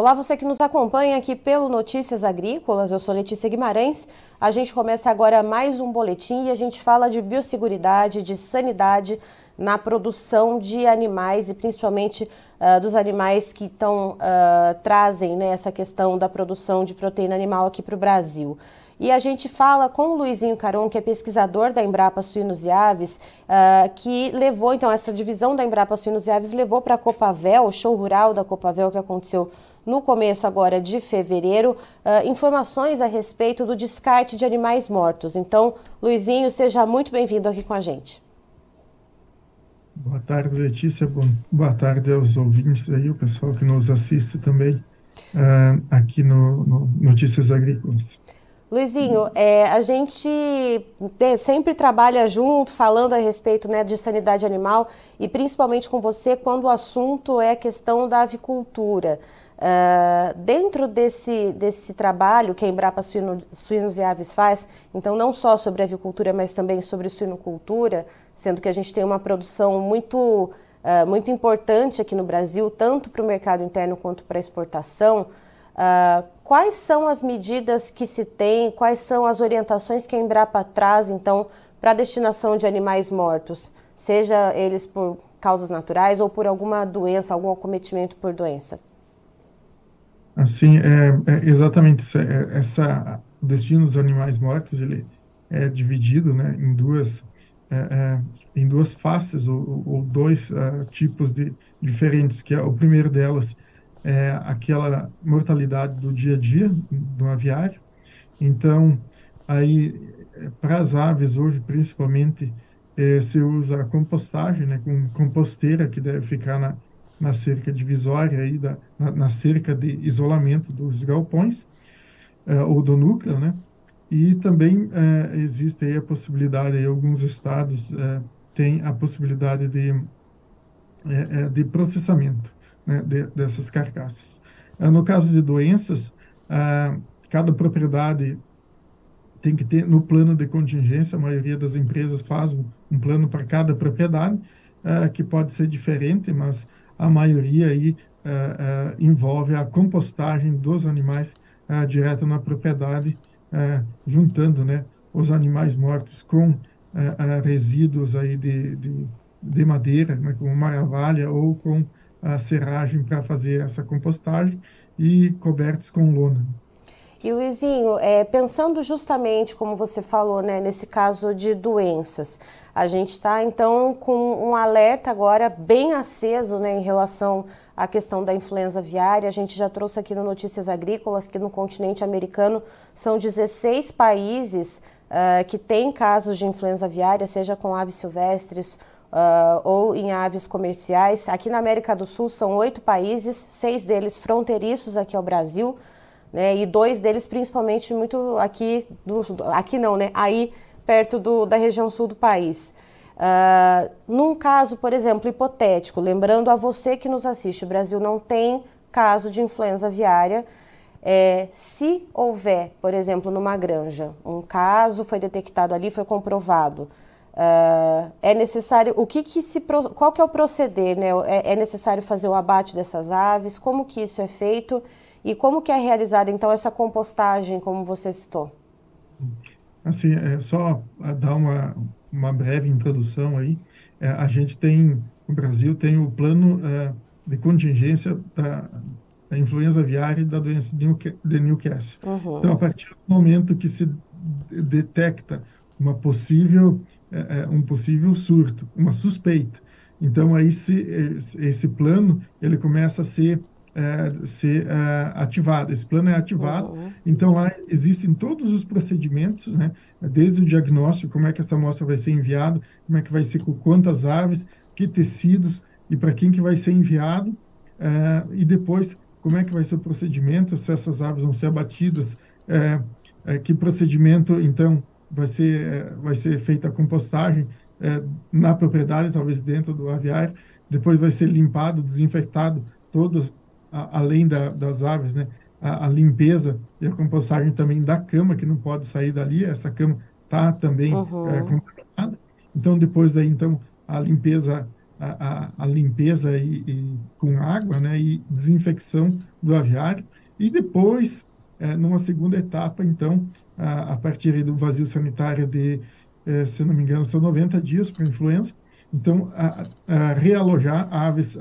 Olá, você que nos acompanha aqui pelo Notícias Agrícolas, eu sou Letícia Guimarães. A gente começa agora mais um boletim e a gente fala de biosseguridade, de sanidade na produção de animais e principalmente uh, dos animais que tão, uh, trazem né, essa questão da produção de proteína animal aqui para o Brasil. E a gente fala com o Luizinho Caron, que é pesquisador da Embrapa Suínos e Aves, uh, que levou, então, essa divisão da Embrapa Suínos e Aves levou para a Copavel, o show rural da Copavel que aconteceu no começo agora de fevereiro, uh, informações a respeito do descarte de animais mortos. Então, Luizinho, seja muito bem-vindo aqui com a gente. Boa tarde, Letícia. Boa tarde aos ouvintes aí, o pessoal que nos assiste também uh, aqui no, no Notícias Agrícolas. Luizinho, é, a gente sempre trabalha junto, falando a respeito né, de sanidade animal e principalmente com você quando o assunto é a questão da avicultura. Uh, dentro desse, desse trabalho que a Embrapa Suíno, Suínos e Aves faz, então não só sobre avicultura, mas também sobre suinocultura, sendo que a gente tem uma produção muito, uh, muito importante aqui no Brasil, tanto para o mercado interno quanto para exportação, uh, quais são as medidas que se tem, quais são as orientações que a Embrapa traz, então, para a destinação de animais mortos, seja eles por causas naturais ou por alguma doença, algum acometimento por doença? Assim, é, é exatamente essa, é, essa destino dos animais mortos ele é dividido, né, em duas é, é em duas faces ou, ou dois uh, tipos de diferentes. Que é, o primeiro delas é aquela mortalidade do dia a dia do aviário. Então, aí para as aves hoje, principalmente, é, se usa a compostagem, né, com composteira que deve ficar na na cerca divisória aí da, na, na cerca de isolamento dos galpões uh, ou do núcleo, né? E também uh, existe aí a possibilidade, aí alguns estados uh, têm a possibilidade de, de processamento né, de, dessas carcaças. no caso de doenças, cada propriedade tem que ter no plano de contingência, a maioria das empresas faz um, um plano para cada propriedade, que pode ser diferente, mas a maioria aí uh, uh, envolve a compostagem dos animais uh, direto na propriedade, juntando né, os animais mortos com resíduos aí de, de, de madeira, né, como maravalha ou com a serragem para fazer essa compostagem e cobertos com lona. E Luizinho, é, pensando justamente, como você falou, né, nesse caso de doenças, a gente está então com um alerta agora bem aceso né, em relação à questão da influenza aviária. A gente já trouxe aqui no Notícias Agrícolas que no continente americano são 16 países uh, que têm casos de influenza aviária, seja com aves silvestres uh, ou em aves comerciais. Aqui na América do Sul são oito países, seis deles fronteiriços aqui ao Brasil né? E dois deles principalmente muito aqui, do, aqui não, né? Aí perto do, da região sul do país. Uh, num caso, por exemplo, hipotético, lembrando a você que nos assiste, o Brasil não tem caso de influenza aviária. É, se houver, por exemplo, numa granja, um caso foi detectado ali, foi comprovado, uh, é necessário, o que, que se, qual que é o proceder, né? É, é necessário fazer o abate dessas aves? Como que isso é feito? E como que é realizada, então, essa compostagem, como você citou? Assim, é só dar uma, uma breve introdução aí. É, a gente tem, o Brasil tem o plano é, de contingência da, da, influenza aviária e da doença de Newcastle. Uhum. Então, a partir do momento que se detecta uma possível, é, é, um possível surto, uma suspeita, então aí se, esse plano ele começa a ser é, ser é, ativado. Esse plano é ativado, uhum. então lá existem todos os procedimentos, né? Desde o diagnóstico, como é que essa amostra vai ser enviada, como é que vai ser com quantas aves, que tecidos e para quem que vai ser enviado, é, e depois como é que vai ser o procedimento, se essas aves vão ser abatidas, é, é, que procedimento então vai ser é, vai ser feita a compostagem na propriedade, talvez dentro do aviário, depois vai ser limpado, desinfectado todos a, além da, das aves, né, a, a, limpeza e a compostagem também da cama, que não pode sair dali, essa cama está também uhum. é, contaminada. Então, depois daí, então, a limpeza, a, a, a limpeza e, e, com água, né, e desinfecção do aviário, e depois, é, numa segunda etapa, então, a, a partir do vazio sanitário de, é, se não me engano, são 90 dias para influenza, então, a, a realojar aves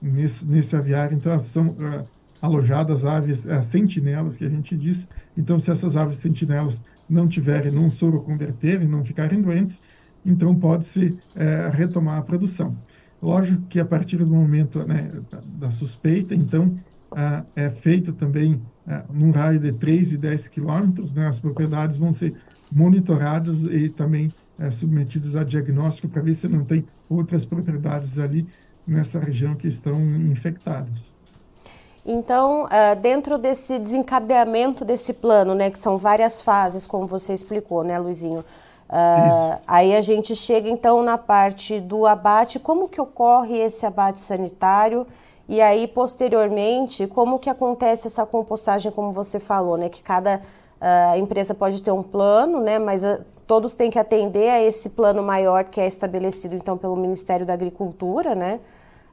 nesse, nesse aviário, então, são alojadas aves sentinelas, que a gente diz, então, se essas aves sentinelas não tiverem, não soroconverterem, não ficarem doentes, então pode-se é, retomar a produção. Lógico que a partir do momento né, da, da, suspeita, então, ah, é feito também num raio de 3 e 10 quilômetros, né, as propriedades vão ser monitoradas e também é, submetidas a diagnóstico para ver se não tem outras propriedades ali nessa região que estão infectadas. Então, uh, dentro desse desencadeamento desse plano, né, que são várias fases, como você explicou, né, Luizinho? Uh, aí a gente chega então na parte do abate, como que ocorre esse abate sanitário e aí posteriormente como que acontece essa compostagem, como você falou, né, que cada uh, empresa pode ter um plano, né, mas todos têm que atender a esse plano maior que é estabelecido então pelo Ministério da Agricultura, né?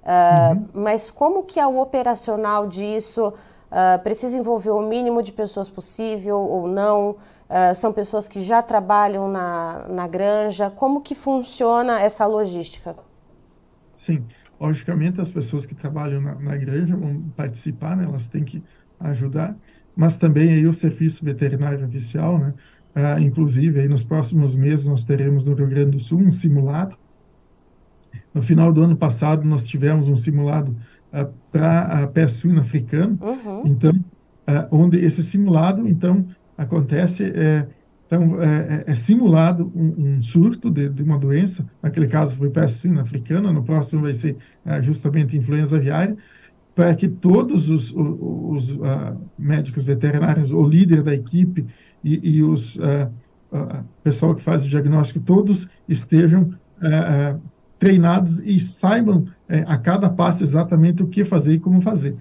Uh, uhum. Mas como que é o operacional disso? Uh, precisa envolver o mínimo de pessoas possível ou não? Uh, são pessoas que já trabalham na, na granja? Como que funciona essa logística? Sim, logicamente as pessoas que trabalham na, na granja vão participar, né? elas têm que ajudar, mas também aí o serviço veterinário oficial, né? Uh, inclusive aí nos próximos meses nós teremos no Rio Grande do Sul um simulado no final do ano passado, nós tivemos um simulado uh, para a peste suína africana, uhum. então, uh, onde esse simulado, então, acontece, é, então, é, é, é simulado um, um surto de, de, uma doença, naquele caso foi peste suína africana, no próximo vai ser uh, justamente influenza aviária, para que todos os, os, os médicos veterinários, o líder da equipe e, e os pessoal que faz o diagnóstico, todos estejam treinados e saibam é, a cada passo exatamente o que fazer e como fazer.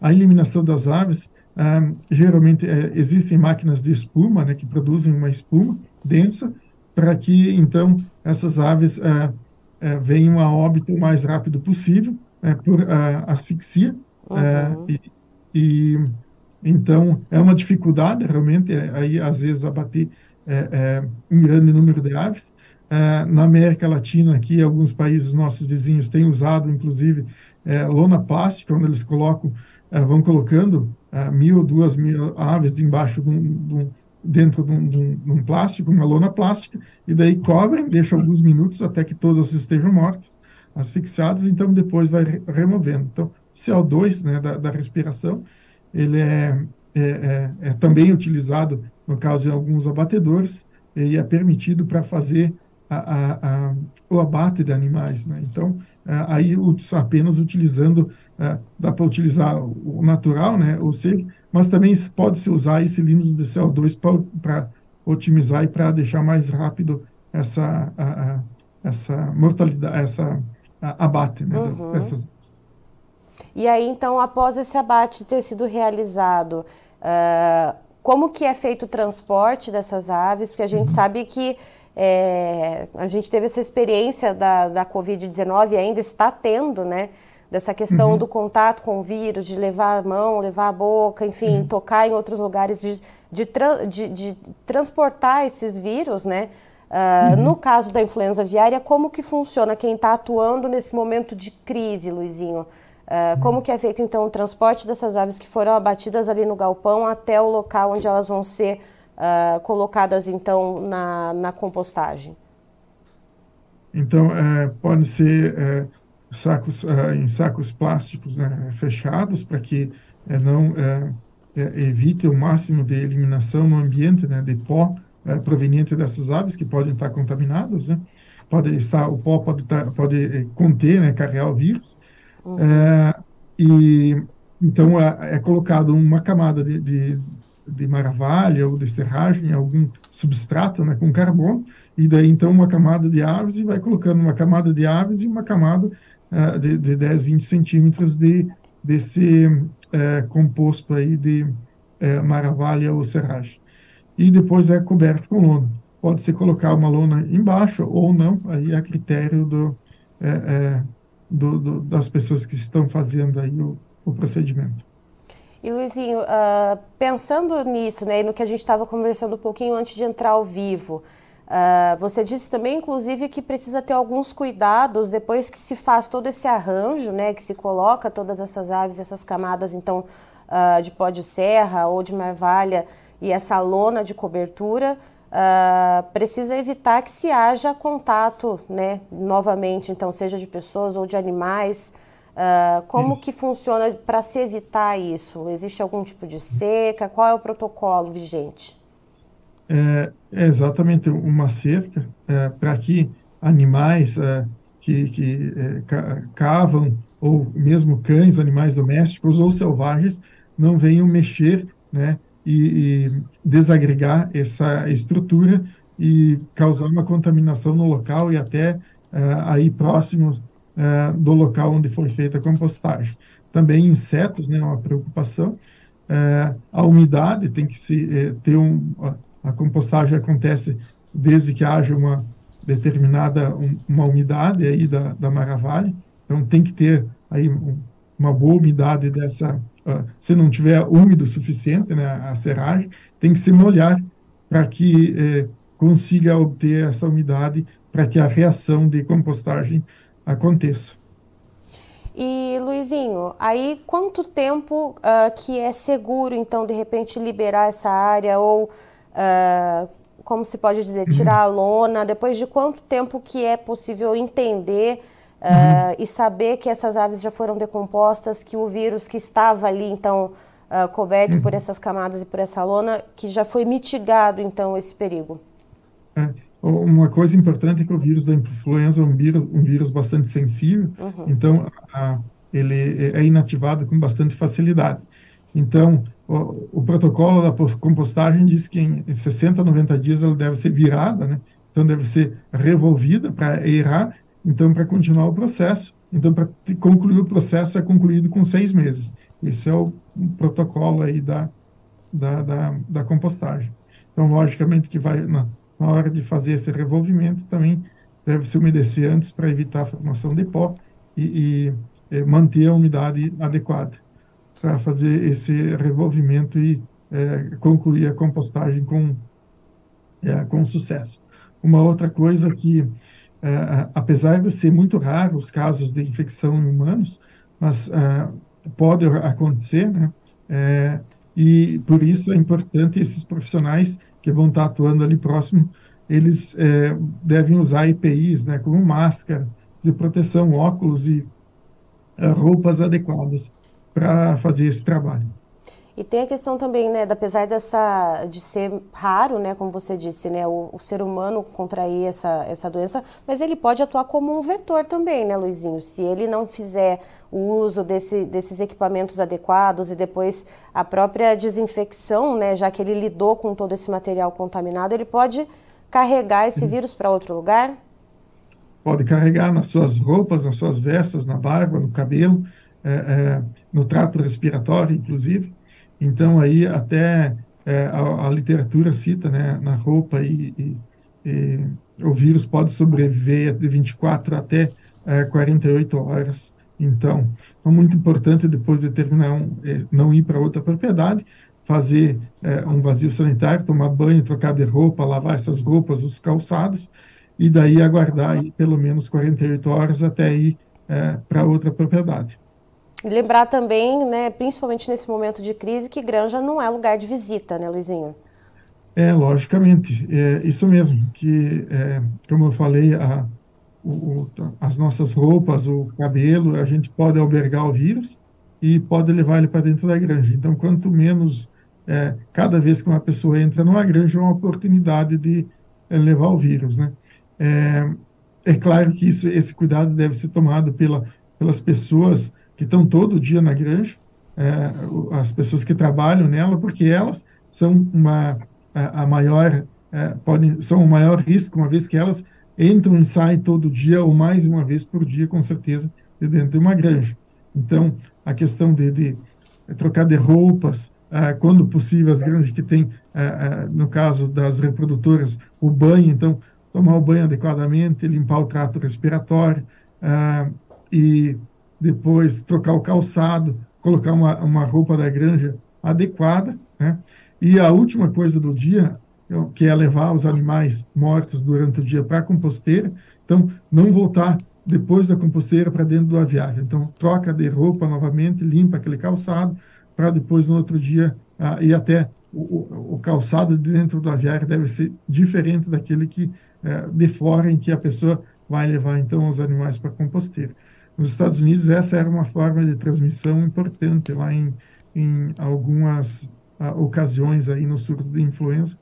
A eliminação das aves, ah, geralmente é, existem máquinas de espuma, né, que produzem uma espuma densa, para que então essas aves ah, ah, venham a óbito o mais rápido possível né, por asfixia. Uhum. E, e, então é uma dificuldade realmente é, aí às vezes abater é, é, um grande número de aves, é, na América Latina, aqui, alguns países nossos vizinhos têm usado, inclusive, é, lona plástica, onde eles colocam, é, vão colocando é, mil, duas mil aves embaixo de um, de um, dentro de um, de um, plástico, uma lona plástica, e daí cobrem, deixam alguns minutos até que todas estejam mortas, asfixiadas, então depois vai removendo. Então, CO2 né, da, da respiração, ele é, é, é, é, também utilizado, no caso de alguns abatedores, e é permitido para fazer a, a, o abate de animais. Né? Então, aí apenas utilizando, dá para utilizar o natural, né, ou seja, mas também pode-se usar cilindros de CO2 para otimizar e para deixar mais rápido essa, essa mortalidade, essa abate né, uhum. dessas e aí, então, após esse abate ter sido realizado, uh, como que é feito o transporte dessas aves? Porque a gente uhum. sabe que é, a gente teve essa experiência da, da Covid-19 e ainda está tendo, né? Dessa questão uhum. do contato com o vírus, de levar a mão, levar a boca, enfim, uhum. tocar em outros lugares, de, de, tra de, de transportar esses vírus, né? Uh, uhum. No caso da influenza aviária, como que funciona quem está atuando nesse momento de crise, Luizinho? Uh, como que é feito então o transporte dessas aves que foram abatidas ali no galpão até o local onde elas vão ser uh, colocadas então na, na compostagem? Então, é, pode ser é, sacos, é, em sacos plásticos né, fechados para que é, não é, é, evite o máximo de eliminação no ambiente né, de pó proveniente dessas aves que podem estar contaminados. Né? Pode estar, o pó pode, estar, pode conter, né, carregar o vírus. Uhum. e então é, é colocado uma camada de, de de maravalha ou de serragem, algum substrato né, com carbono, e daí então uma camada de aves e vai colocando uma camada de aves e uma camada uh, de, de 10, 20 centímetros de, desse uh, composto aí de uh, maravalha ou serragem. E depois é coberto com lona. Pode ser colocar uma lona embaixo ou não, aí a critério do, do, do, das pessoas que estão fazendo aí o, o procedimento. E Luizinho, uh, pensando nisso, né, no que a gente estava conversando um pouquinho antes de entrar ao vivo, uh, você disse também, inclusive, que precisa ter alguns cuidados depois que se faz todo esse arranjo, né, que se coloca todas essas aves, essas camadas, então, uh, de pó de serra ou de marvalha e essa lona de cobertura, precisa evitar que se haja contato, né, novamente, então, seja de pessoas ou de animais, Uh, como que funciona para se evitar isso? Existe algum tipo de seca? Qual é o protocolo vigente? É, é exatamente uma cerca é, para que animais é, que, que é, cavam, ou mesmo cães, animais domésticos ou selvagens, não venham mexer né, e, e desagregar essa estrutura e causar uma contaminação no local e até é, aí próximo é, do local onde foi feita a compostagem. Também insetos, né, uma preocupação. É, a umidade tem que se é, ter um, a, a, compostagem acontece desde que haja uma determinada um, uma umidade aí da, da maravilha, então tem que ter aí um, uma boa umidade dessa, uh, se não tiver úmido o suficiente, né, a seragem, tem que se molhar para que eh, consiga obter essa umidade para que a reação de compostagem aconteça. E Luizinho, aí quanto tempo uh, que é seguro, então, de repente liberar essa área ou, uh, como se pode dizer, uhum. tirar a lona? Depois de quanto tempo que é possível entender uh, uhum. e saber que essas aves já foram decompostas, que o vírus que estava ali, então, coberto uhum. por essas camadas e por essa lona, que já foi mitigado, então, esse perigo? É. Uma coisa importante é que o vírus da influenza é um vírus, um vírus bastante sensível, uhum. então a, ele é inativado com bastante facilidade. Então, o, o, protocolo da compostagem diz que em 60, 90 dias ela deve ser virada, né? então deve ser revolvida para errar, então para continuar o processo. Então, para concluir o processo é concluído com seis meses. Esse é o protocolo aí da, da, da, da compostagem. Então, logicamente que vai, na, na hora de fazer esse revolvimento, também deve se umedecer antes para evitar a formação de pó e, e, e manter a umidade adequada para fazer esse revolvimento e é, concluir a compostagem com, é, com sucesso. Uma outra coisa que, é, apesar de ser muito raro os casos de infecção em humanos, mas é, pode acontecer, né? E por isso é importante esses profissionais que vão estar atuando ali próximo, eles é, devem usar EPIs, né, como máscara de proteção, óculos e é, roupas adequadas para fazer esse trabalho. E tem a questão também, né, apesar dessa de ser raro, né, como você disse, né, o, o, ser humano contrair essa, essa doença, mas ele pode atuar como um vetor também, né, Luizinho? Se ele não fizer o uso desse, desses equipamentos adequados e depois a própria desinfecção, né, já que ele lidou com todo esse material contaminado, ele pode carregar esse vírus para outro lugar? Pode carregar nas suas roupas, nas suas vestas, na barba, no cabelo, é, é, no trato respiratório, inclusive. Então, aí até é, a, a, literatura cita, né, na roupa e, e, e, o vírus pode sobreviver de 24 até é, 48 horas. Então, é muito importante depois de terminar um, é, não ir para outra propriedade, fazer é, um vazio sanitário, tomar banho, trocar de roupa, lavar essas roupas, os calçados, e daí aguardar aí, pelo menos 48 horas até ir é, para outra propriedade. Lembrar também, né, principalmente nesse momento de crise, que granja não é lugar de visita, né, Luizinho? É, logicamente, é isso mesmo, que, é, como eu falei, a, o, as nossas roupas, o cabelo, a gente pode albergar o vírus e pode levar ele para dentro da granja. Então, quanto menos, é, cada vez que uma pessoa entra numa granja, é uma oportunidade de é, levar o vírus, né? É, é claro que isso, esse cuidado deve ser tomado pela, pelas pessoas que estão todo dia na granja, é, as pessoas que trabalham nela, porque elas são uma a, a maior é, podem são o maior risco, uma vez que elas entram e saem todo dia ou mais uma vez por dia, com certeza, de dentro de uma granja. Então, a questão de, de trocar de roupas, ah, quando possível, as granjas que têm, ah, ah, no caso das reprodutoras, o banho, então, tomar o banho adequadamente, limpar o trato respiratório, e depois trocar o calçado, colocar uma, uma roupa da granja adequada, né? E a última coisa do dia, que é levar os animais mortos durante o dia para a composteira, então não voltar depois da composteira para dentro do aviário. Então troca de roupa novamente, limpa aquele calçado para depois no outro dia ir até o, o, calçado dentro do aviário deve ser diferente daquele que uh, de fora em que a pessoa vai levar então os animais para a composteira. Nos Estados Unidos, essa era uma forma de transmissão importante lá em, em algumas uh, ocasiões aí no surto de influenza.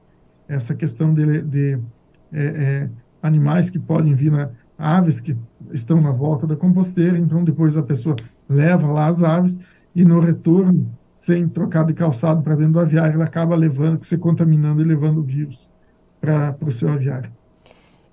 Essa questão de, de é, é, animais que podem vir na aves que estão na volta da composteira, então depois a pessoa leva lá as aves e no retorno, sem trocar de calçado para dentro do aviário, ela acaba levando, se contaminando e levando vírus para o seu aviário.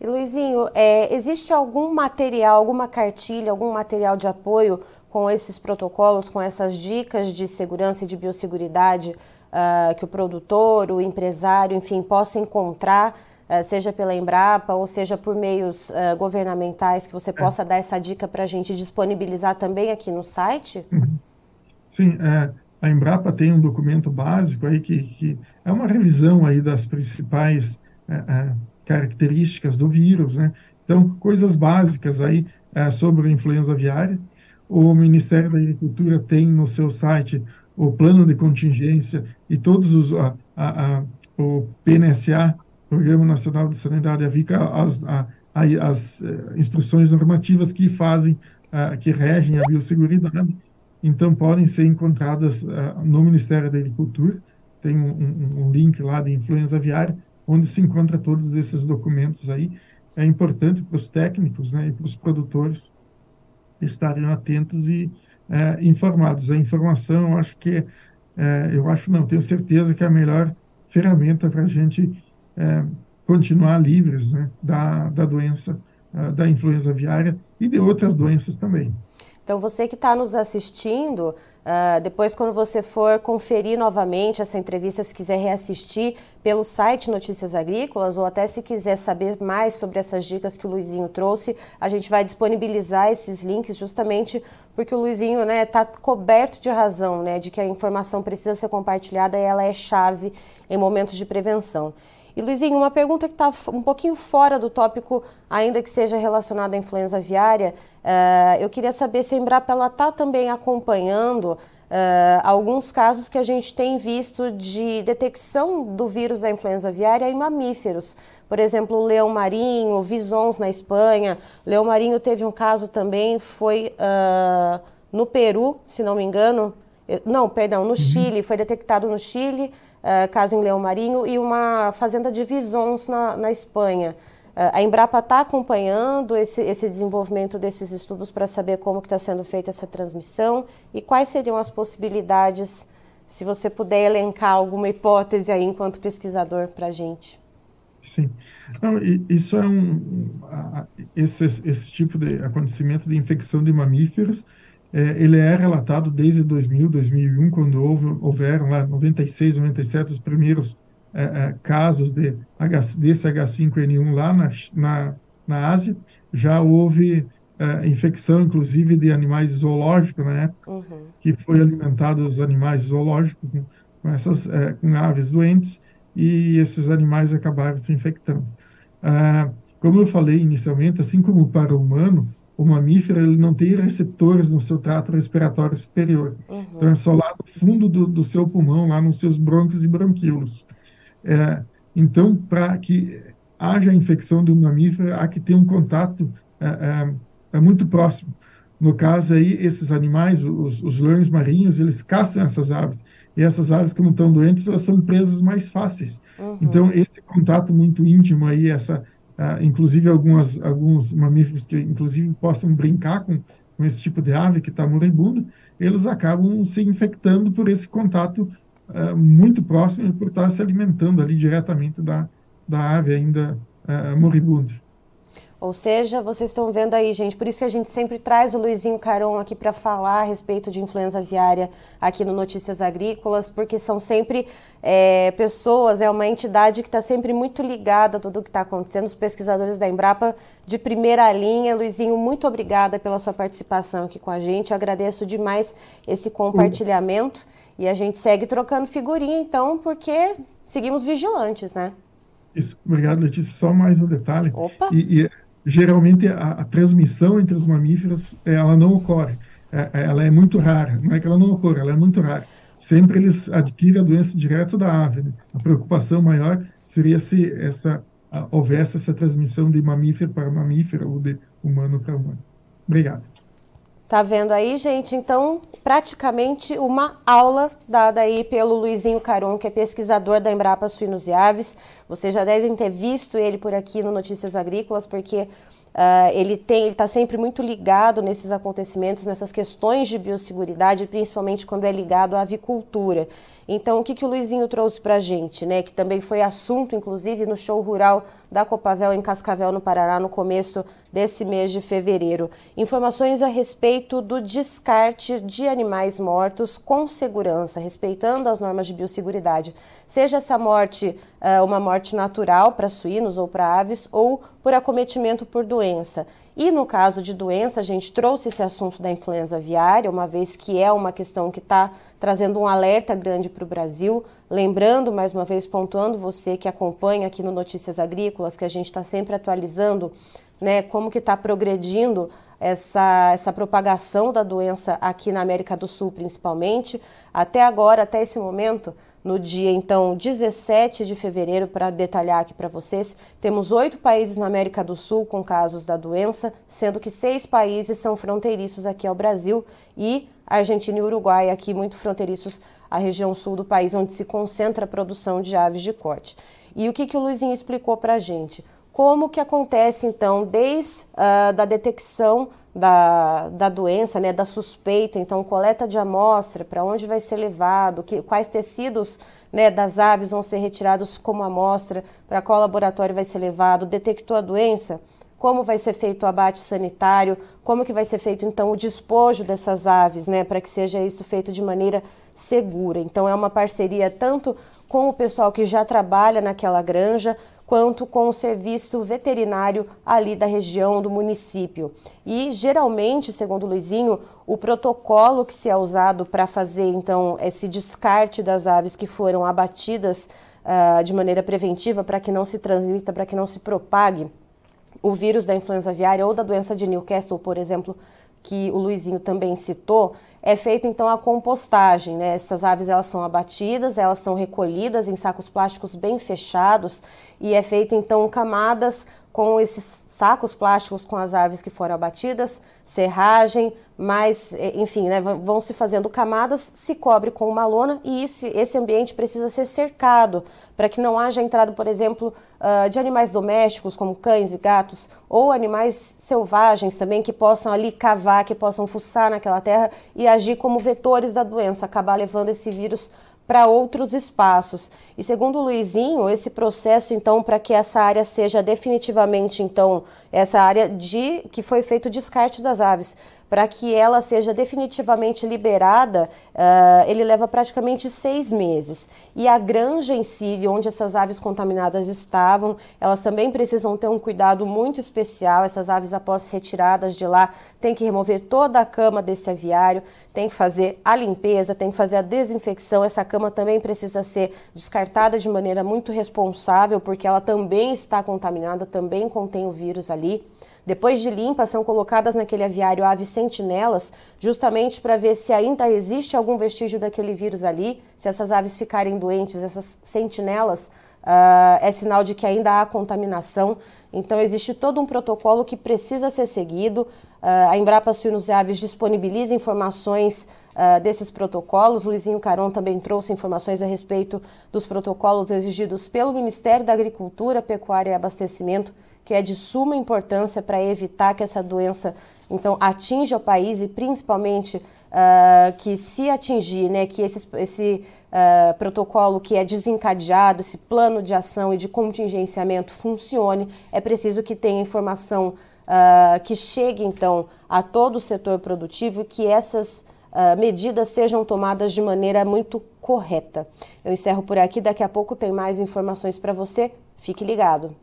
E Luizinho, é, existe algum material, alguma cartilha, algum material de apoio com esses protocolos, com essas dicas de segurança e de biosseguridade uh, que o produtor, o empresário, enfim, possa encontrar, uh, seja pela Embrapa ou seja por meios uh, governamentais, que você é. possa dar essa dica para a gente disponibilizar também aqui no site? Uhum. Sim, é, a Embrapa tem um documento básico aí que, que é uma revisão aí das principais é, é, características do vírus, né? Então, coisas básicas aí é, sobre a influenza aviária. O Ministério da Agricultura tem no seu site o plano de contingência e todos os a, a, a, o PNSA, Programa Nacional de Sanidade Avícola, as, as eh, instruções normativas que fazem, que regem a biosseguridade. Então, podem ser encontradas no Ministério da Agricultura. Tem um, um, um link lá de influenza aviária onde se encontra todos esses documentos aí. É importante para os técnicos né, e para os produtores estarem atentos e é, informados. A informação, eu acho que, é, eu acho não, tenho certeza que é a melhor ferramenta para a gente é, continuar livres né, da, da doença, é, da influenza aviária e de outras doenças também. Então, você que está nos assistindo, uh, depois, quando você for conferir novamente essa entrevista, se quiser reassistir pelo site Notícias Agrícolas, ou até se quiser saber mais sobre essas dicas que o Luizinho trouxe, a gente vai disponibilizar esses links justamente porque o Luizinho está né, tá coberto de razão, né, de que a informação precisa ser compartilhada e ela é chave em momentos de prevenção. E Luizinho, uma pergunta que está um pouquinho fora do tópico, ainda que seja relacionada à influenza aviária, uh, eu queria saber se a Embrapa está também acompanhando uh, alguns casos que a gente tem visto de detecção do vírus da influenza aviária em mamíferos. Por exemplo, o leão marinho, visons na Espanha. Leão marinho teve um caso também, foi uh, no Peru, se não me engano. Não, perdão, no uhum. Chile, foi detectado no Chile uh, caso em Leão Marinho, e uma fazenda de visons na, na Espanha. Uh, a Embrapa está acompanhando esse, esse, desenvolvimento desses estudos para saber como está sendo feita essa transmissão e quais seriam as possibilidades, se você puder elencar alguma hipótese aí enquanto pesquisador para a gente. Sim. Não, isso é um. Esse, esse tipo de acontecimento de infecção de mamíferos é, ele é relatado desde 2000, 2001, quando houve, houveram lá 96, 97 os primeiros é, é, casos de H, desse H5N1 lá na, na, na Ásia. Já houve é, infecção, inclusive, de animais zoológicos na época, uhum. que foi alimentado os animais zoológicos com, com essas é, com aves doentes e esses animais acabaram se infectando. Ah, como eu falei inicialmente, assim como para o humano, o mamífero ele não tem receptores no seu trato respiratório superior. Uhum. Então é só lá no fundo do, do, seu pulmão, lá nos seus brônquios e bronquíolos. É, então, para que haja infecção do mamífero, há que ter um contato é, é, é, muito próximo. No caso aí, esses animais, os, os leões marinhos, eles caçam essas aves. E essas aves, como estão doentes, elas são presas mais fáceis. Uhum. Então, esse contato muito íntimo aí, essa Uh, inclusive algumas, alguns mamíferos que inclusive possam brincar com, com esse tipo de ave que está moribunda, eles acabam se infectando por esse contato uh, muito próximo e por estar se alimentando ali diretamente da, da ave ainda uh, moribunda. Ou seja, vocês estão vendo aí, gente, por isso que a gente sempre traz o Luizinho Caron aqui para falar a respeito de influenza aviária aqui no Notícias Agrícolas, porque são sempre é, pessoas, é uma entidade que está sempre muito ligada a tudo o que está acontecendo, os pesquisadores da Embrapa de primeira linha. Luizinho, muito obrigada pela sua participação aqui com a gente, Eu agradeço demais esse compartilhamento e a gente segue trocando figurinha então, porque seguimos vigilantes, né? Isso, obrigado, Letícia. Só mais um detalhe. Opa! E, e geralmente a, a, transmissão entre os mamíferos ela não ocorre, é, é, ela é muito rara. Não é que ela não ocorra, ela é muito rara. Sempre eles adquirem a doença direto da ave. Né? A preocupação maior seria se essa houvesse essa transmissão de mamífero para mamífero ou de humano para humano. Obrigado. Tá vendo aí, gente? Então, praticamente uma aula dada aí pelo Luizinho Caron, que é pesquisador da Embrapa Suínos e Aves. Vocês já devem ter visto ele por aqui no Notícias Agrícolas, porque Uh, ele tem, ele está sempre muito ligado nesses acontecimentos, nessas questões de biosseguridade, principalmente quando é ligado à avicultura. Então, o que, que o Luizinho trouxe para a gente, né? Que também foi assunto, inclusive, no show rural da Copavel em Cascavel, no Paraná, no começo desse mês de fevereiro. Informações a respeito do descarte de animais mortos com segurança, respeitando as normas de biosseguridade. Seja essa morte uh, uma morte natural para suínos ou para aves, ou por acometimento por doença. E no caso de doença, a gente trouxe esse assunto da influenza aviária, uma vez que é uma questão que está trazendo um alerta grande para o Brasil. Lembrando, mais uma vez, pontuando você que acompanha aqui no Notícias Agrícolas, que a gente está sempre atualizando né, como que está progredindo essa, essa propagação da doença aqui na América do Sul, principalmente. Até agora, até esse momento, no dia então 17 de fevereiro, para detalhar aqui para vocês, temos oito países na América do Sul com casos da doença, sendo que seis países são fronteiriços aqui ao Brasil e Argentina e Uruguai, aqui muito fronteiriços à região sul do país, onde se concentra a produção de aves de corte. E o que, que o Luizinho explicou para a gente? Como que acontece então desde uh, da detecção da, da doença, né, da suspeita, então coleta de amostra, para onde vai ser levado, que, quais tecidos né, das aves vão ser retirados como amostra, para qual laboratório vai ser levado, detectou a doença, como vai ser feito o abate sanitário, como que vai ser feito então o despojo dessas aves, né, para que seja isso feito de maneira segura. Então é uma parceria tanto com o pessoal que já trabalha naquela granja, quanto com o serviço veterinário ali da região do município. E geralmente, segundo o Luizinho, o protocolo que se é usado para fazer então esse descarte das aves que foram abatidas uh, de maneira preventiva para que não se transmita, para que não se propague o vírus da influenza aviária ou da doença de Newcastle, por exemplo, que o Luizinho também citou, é feita então a compostagem, né? Essas aves elas são abatidas, elas são recolhidas em sacos plásticos bem fechados e é feita então camadas com esses sacos plásticos com as aves que foram abatidas, serragem, mas, eh, enfim, né, vão se fazendo camadas, se cobre com uma lona e isso, esse ambiente precisa ser cercado para que não haja entrada, por exemplo, uh, de animais domésticos, como cães e gatos, ou animais selvagens também que possam ali cavar, que possam fuçar naquela terra e agir como vetores da doença, acabar levando esse vírus para outros espaços. E segundo o Luizinho, esse processo então para que essa área seja definitivamente então essa área de que foi feito o descarte das aves, para que ela seja definitivamente liberada, uh, ele leva praticamente seis meses. E a granja em si, onde essas aves contaminadas estavam, elas também precisam ter um cuidado muito especial. Essas aves, após retiradas de lá, tem que remover toda a cama desse aviário, tem que fazer a limpeza, tem que fazer a desinfecção. Essa cama também precisa ser descartada de maneira muito responsável, porque ela também está contaminada, também contém o vírus ali. Depois de limpa, são colocadas naquele aviário aves sentinelas, justamente para ver se ainda existe algum vestígio daquele vírus ali. Se essas aves ficarem doentes, essas sentinelas, uh, é sinal de que ainda há contaminação. Então, existe todo um protocolo que precisa ser seguido. Uh, a Embrapa Suínos e Aves disponibiliza informações Uh, desses protocolos. Luizinho Caron também trouxe informações a respeito dos protocolos exigidos pelo Ministério da Agricultura, Pecuária e Abastecimento que é de suma importância para evitar que essa doença então atinja o país e principalmente que se atingir, né, que esse, esse uh, protocolo que é desencadeado, esse plano de ação e de contingenciamento funcione, é preciso que tenha informação uh, que chegue então a todo o setor produtivo e que essas uh, medidas sejam tomadas de maneira muito correta. Eu encerro por aqui, daqui a pouco tem mais informações para você. Fique ligado.